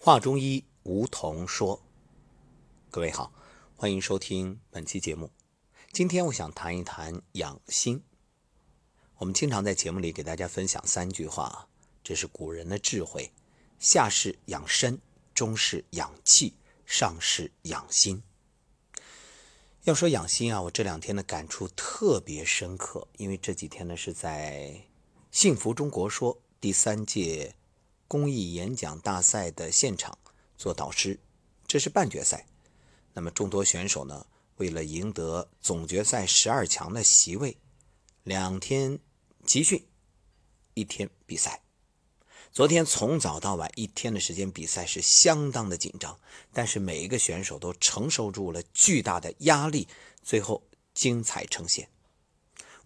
话中医，梧桐说。各位好，欢迎收听本期节目。今天我想谈一谈养心。我们经常在节目里给大家分享三句话，这是古人的智慧：下是养身，中是养气，上是养心。要说养心啊，我这两天的感触特别深刻，因为这几天呢是在“幸福中国说”第三届公益演讲大赛的现场做导师，这是半决赛。那么众多选手呢，为了赢得总决赛十二强的席位，两天集训，一天比赛。昨天从早到晚一天的时间比赛是相当的紧张，但是每一个选手都承受住了巨大的压力，最后精彩呈现。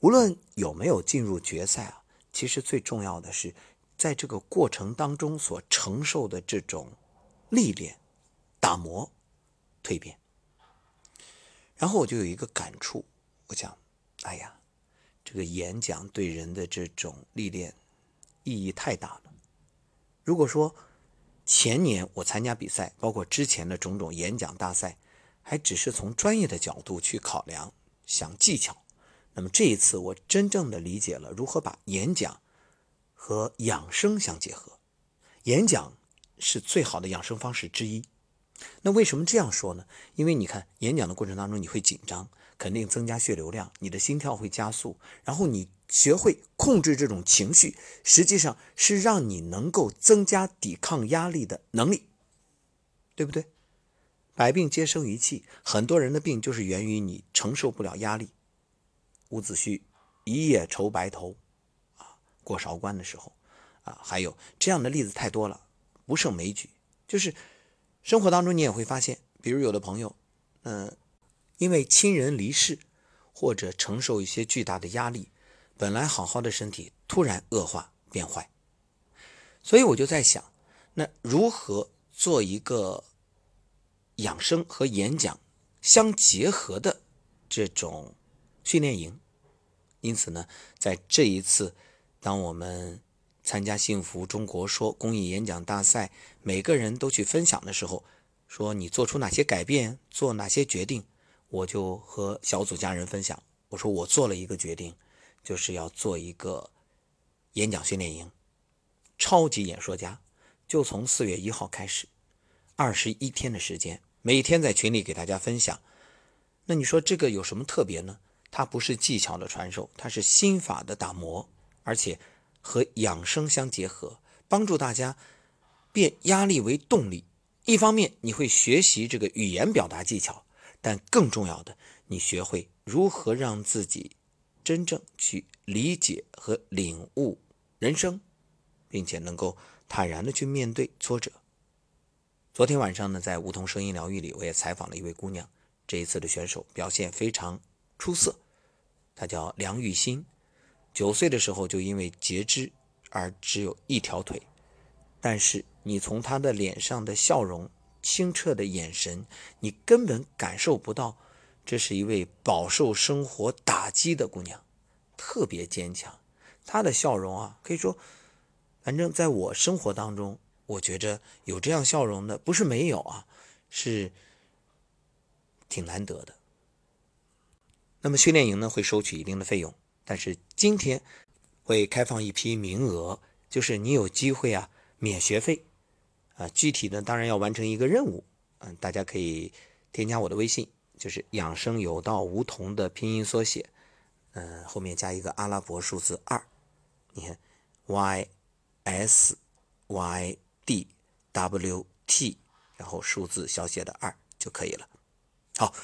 无论有没有进入决赛啊，其实最重要的是在这个过程当中所承受的这种历练、打磨、蜕变。然后我就有一个感触，我想，哎呀，这个演讲对人的这种历练意义太大了。如果说前年我参加比赛，包括之前的种种演讲大赛，还只是从专业的角度去考量、想技巧，那么这一次我真正的理解了如何把演讲和养生相结合。演讲是最好的养生方式之一。那为什么这样说呢？因为你看演讲的过程当中，你会紧张，肯定增加血流量，你的心跳会加速，然后你。学会控制这种情绪，实际上是让你能够增加抵抗压力的能力，对不对？百病皆生于气，很多人的病就是源于你承受不了压力。伍子胥一夜愁白头，过韶关的时候，啊，还有这样的例子太多了，不胜枚举。就是生活当中你也会发现，比如有的朋友，嗯，因为亲人离世，或者承受一些巨大的压力。本来好好的身体突然恶化变坏，所以我就在想，那如何做一个养生和演讲相结合的这种训练营？因此呢，在这一次，当我们参加“幸福中国说”公益演讲大赛，每个人都去分享的时候，说你做出哪些改变，做哪些决定，我就和小组家人分享，我说我做了一个决定。就是要做一个演讲训练营，超级演说家，就从四月一号开始，二十一天的时间，每天在群里给大家分享。那你说这个有什么特别呢？它不是技巧的传授，它是心法的打磨，而且和养生相结合，帮助大家变压力为动力。一方面你会学习这个语言表达技巧，但更重要的，你学会如何让自己。真正去理解和领悟人生，并且能够坦然的去面对挫折。昨天晚上呢，在梧桐声音疗愈里，我也采访了一位姑娘。这一次的选手表现非常出色，她叫梁玉欣。九岁的时候就因为截肢而只有一条腿，但是你从她的脸上的笑容、清澈的眼神，你根本感受不到。这是一位饱受生活打击的姑娘，特别坚强。她的笑容啊，可以说，反正在我生活当中，我觉着有这样笑容的不是没有啊，是挺难得的。那么训练营呢会收取一定的费用，但是今天会开放一批名额，就是你有机会啊免学费啊。具体的当然要完成一个任务，嗯，大家可以添加我的微信。就是养生有道梧桐的拼音缩写，嗯，后面加一个阿拉伯数字二，你看，y s y d w t，然后数字小写的二就可以了。好，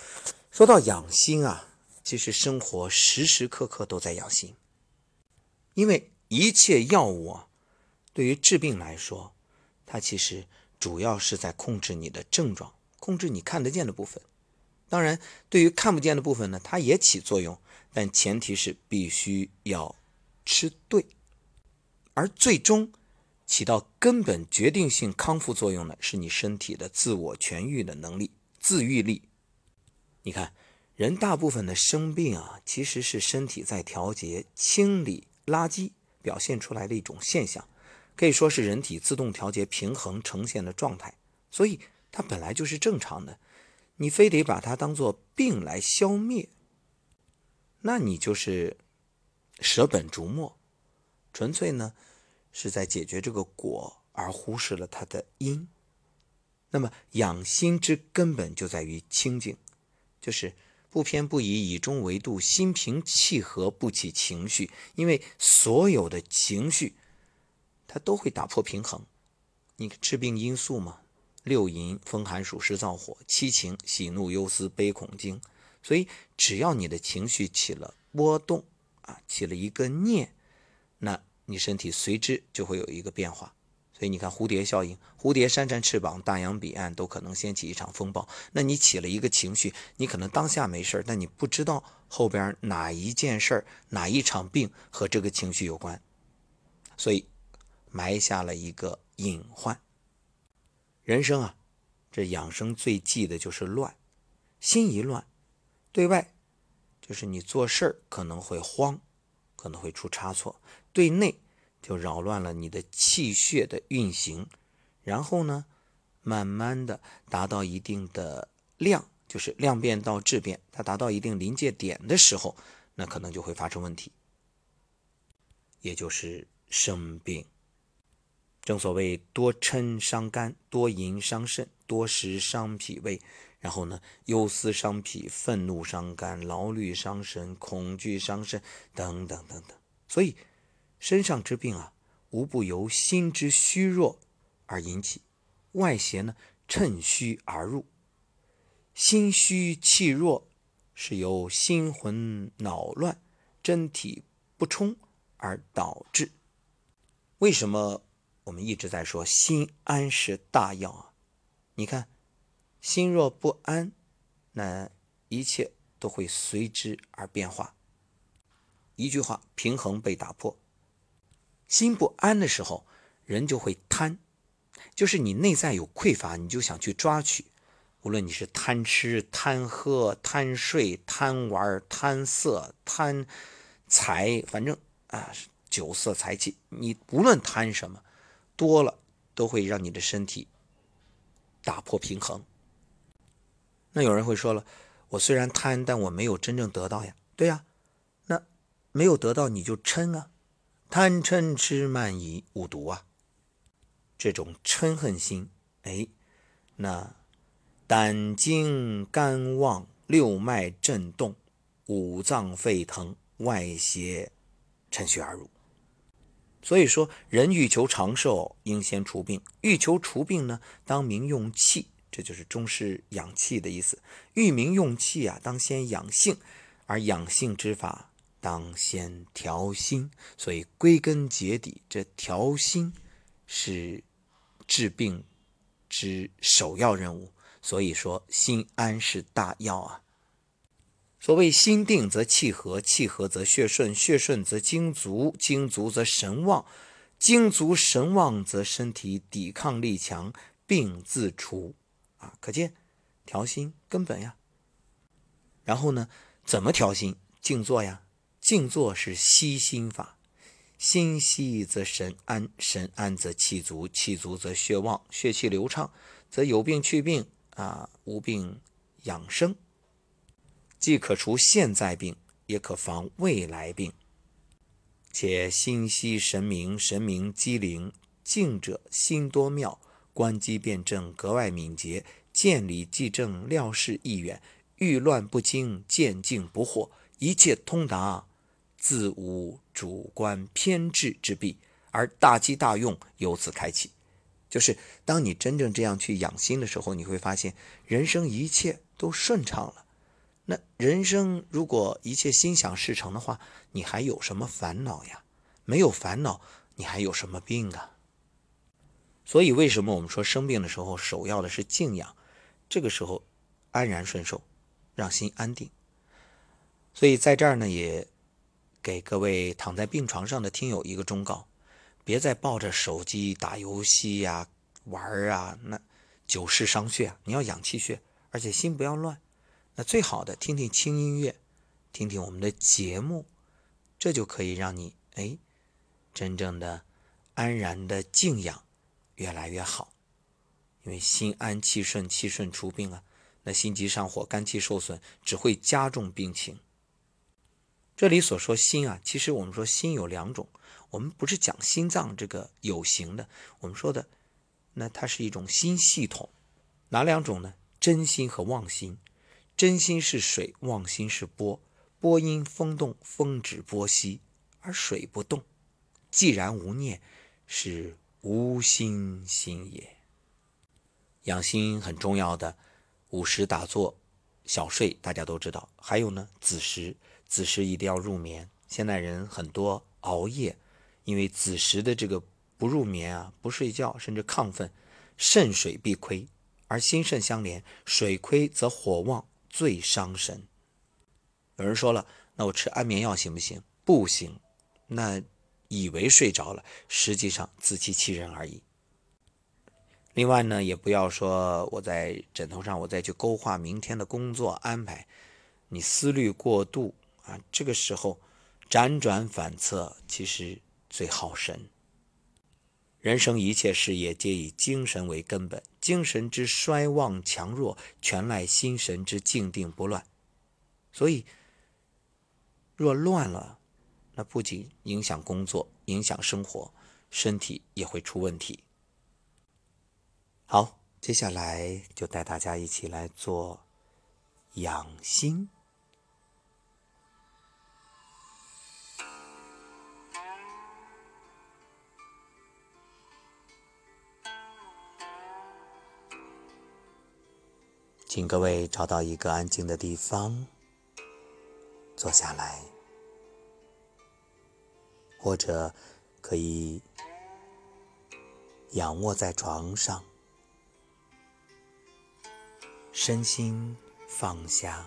说到养心啊，其实生活时时刻刻都在养心，因为一切药物啊，对于治病来说，它其实主要是在控制你的症状，控制你看得见的部分。当然，对于看不见的部分呢，它也起作用，但前提是必须要吃对。而最终起到根本决定性康复作用的，是你身体的自我痊愈的能力、自愈力。你看，人大部分的生病啊，其实是身体在调节、清理垃圾表现出来的一种现象，可以说是人体自动调节平衡呈现的状态。所以它本来就是正常的。你非得把它当做病来消灭，那你就是舍本逐末，纯粹呢是在解决这个果，而忽视了它的因。那么养心之根本就在于清净，就是不偏不倚，以中为度，心平气和，不起情绪。因为所有的情绪，它都会打破平衡。你治病因素嘛。六淫风寒暑湿燥火，七情喜怒忧思悲恐惊。所以，只要你的情绪起了波动啊，起了一个念，那你身体随之就会有一个变化。所以你看蝴蝶效应，蝴蝶扇扇翅膀，大洋彼岸都可能掀起一场风暴。那你起了一个情绪，你可能当下没事但你不知道后边哪一件事儿、哪一场病和这个情绪有关，所以埋下了一个隐患。人生啊，这养生最忌的就是乱，心一乱，对外就是你做事儿可能会慌，可能会出差错；对内就扰乱了你的气血的运行，然后呢，慢慢的达到一定的量，就是量变到质变，它达到一定临界点的时候，那可能就会发生问题，也就是生病。正所谓多嗔伤肝，多淫伤肾，多食伤脾胃，然后呢，忧思伤脾，愤怒伤肝，劳虑伤神，恐惧伤肾，等等等等。所以，身上之病啊，无不由心之虚弱而引起，外邪呢趁虚而入。心虚气弱，是由心魂恼乱、真体不充而导致。为什么？我们一直在说心安是大药啊！你看，心若不安，那一切都会随之而变化。一句话，平衡被打破。心不安的时候，人就会贪，就是你内在有匮乏，你就想去抓取。无论你是贪吃、贪喝、贪睡、贪玩、贪色、贪财，反正啊，酒色财气，你无论贪什么。多了都会让你的身体打破平衡。那有人会说了，我虽然贪，但我没有真正得到呀。对呀，那没有得到你就嗔啊，贪嗔痴慢疑五毒啊。这种嗔恨心，哎，那胆经肝旺，六脉震动，五脏沸腾，外邪趁虚而入。所以说，人欲求长寿，应先除病；欲求除病呢，当明用气，这就是中式养气的意思。欲明用气啊，当先养性，而养性之法，当先调心。所以归根结底，这调心是治病之首要任务。所以说，心安是大药啊。所谓心定则气和，气和则血顺，血顺则精足，精足则神旺，精足神旺则身体抵抗力强，病自除。啊，可见调心根本呀。然后呢，怎么调心？静坐呀，静坐是息心法，心息则神安，神安则气足，气足则血旺，血气流畅，则有病去病啊，无病养生。既可除现在病，也可防未来病。且心息神明，神明机灵，静者心多妙，观机辨证格外敏捷，见理即正，料事亦远，遇乱不惊，见静不惑，一切通达，自无主观偏执之弊，而大机大用由此开启。就是当你真正这样去养心的时候，你会发现人生一切都顺畅了。那人生如果一切心想事成的话，你还有什么烦恼呀？没有烦恼，你还有什么病啊？所以为什么我们说生病的时候，首要的是静养，这个时候安然顺受，让心安定。所以在这儿呢，也给各位躺在病床上的听友一个忠告：别再抱着手机打游戏呀、玩儿啊，那久视伤血啊。你要养气血，而且心不要乱。那最好的，听听轻音乐，听听我们的节目，这就可以让你哎，真正的安然的静养，越来越好。因为心安气顺，气顺除病啊。那心急上火，肝气受损，只会加重病情。这里所说心啊，其实我们说心有两种，我们不是讲心脏这个有形的，我们说的那它是一种心系统，哪两种呢？真心和妄心。真心是水，妄心是波。波因风动，风止波息，而水不动。既然无念，是无心心也。养心很重要的，午时打坐，小睡，大家都知道。还有呢，子时。子时一定要入眠。现代人很多熬夜，因为子时的这个不入眠啊，不睡觉，甚至亢奋，肾水必亏，而心肾相连，水亏则火旺，最伤神。有人说了，那我吃安眠药行不行？不行，那以为睡着了，实际上自欺欺人而已。另外呢，也不要说我在枕头上，我再去勾画明天的工作安排，你思虑过度。啊，这个时候辗转反侧，其实最耗神。人生一切事业皆以精神为根本，精神之衰旺强弱，全赖心神之静定不乱。所以，若乱了，那不仅影响工作，影响生活，身体也会出问题。好，接下来就带大家一起来做养心。请各位找到一个安静的地方坐下来，或者可以仰卧在床上，身心放下，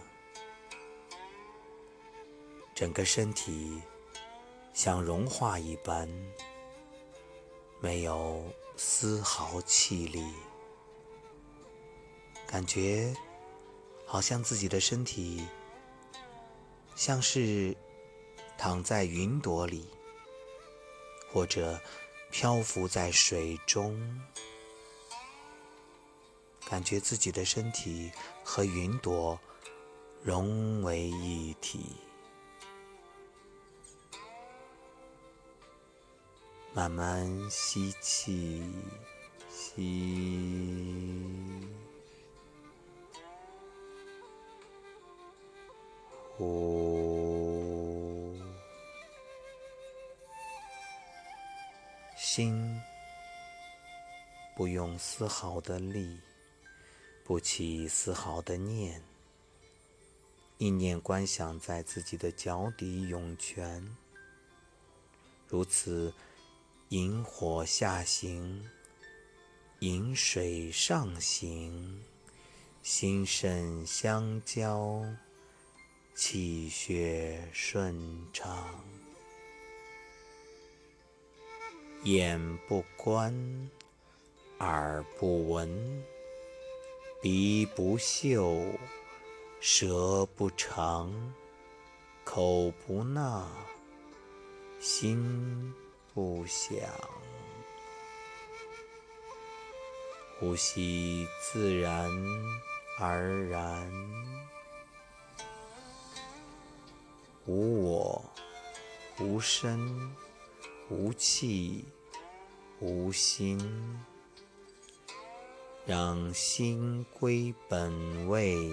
整个身体像融化一般，没有丝毫气力。感觉好像自己的身体像是躺在云朵里，或者漂浮在水中，感觉自己的身体和云朵融为一体，慢慢吸气，吸。呼，心不用丝毫的力，不起丝毫的念，意念观想在自己的脚底涌泉，如此，引火下行，引水上行，心肾相交。气血顺畅，眼不观，耳不闻，鼻不嗅，舌不尝，口不纳，心不想，呼吸自然而然。无我，无身，无气，无心，让心归本位，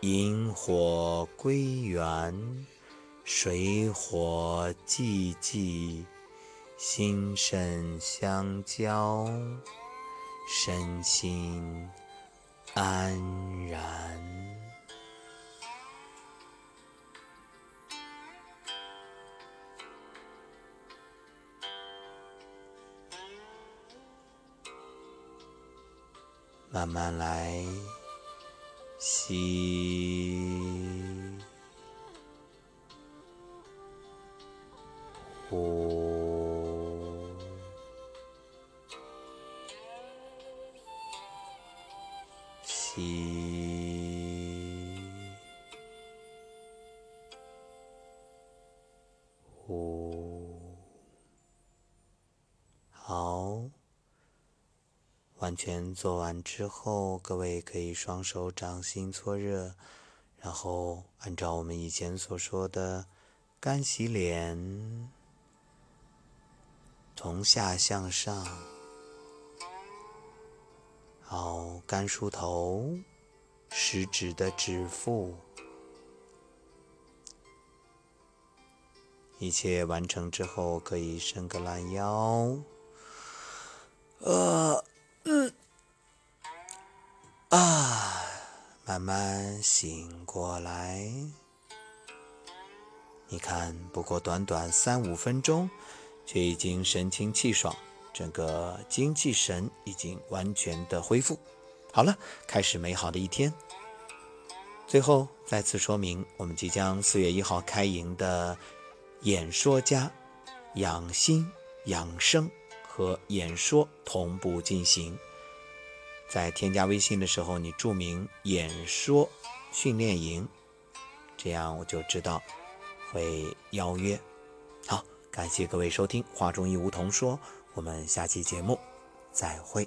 引火归元，水火既济，心肾相交，身心安然。慢慢来，吸，呼，吸，呼，好。完全做完之后，各位可以双手掌心搓热，然后按照我们以前所说的干洗脸，从下向上，好，干梳头，食指的指腹。一切完成之后，可以伸个懒腰，呃，慢慢醒过来。你看，不过短短三五分钟，却已经神清气爽，整个精气神已经完全的恢复。好了，开始美好的一天。最后再次说明，我们即将四月一号开营的。演说家，养心养生和演说同步进行。在添加微信的时候，你注明“演说训练营”，这样我就知道会邀约。好，感谢各位收听《画中一梧桐说》，我们下期节目再会。